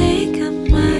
time, and I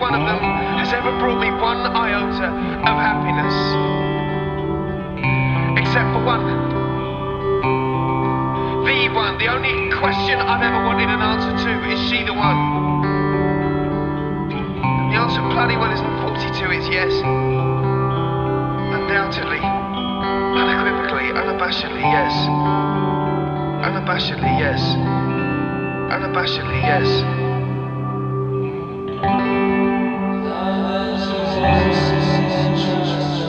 one of them has ever brought me one iota of happiness. Except for one. The one, the only question I've ever wanted an answer to is she the one? The answer bloody well isn't 42, it's yes. Undoubtedly, unequivocally, unabashedly yes. Unabashedly yes. Unabashedly yes. Jesus.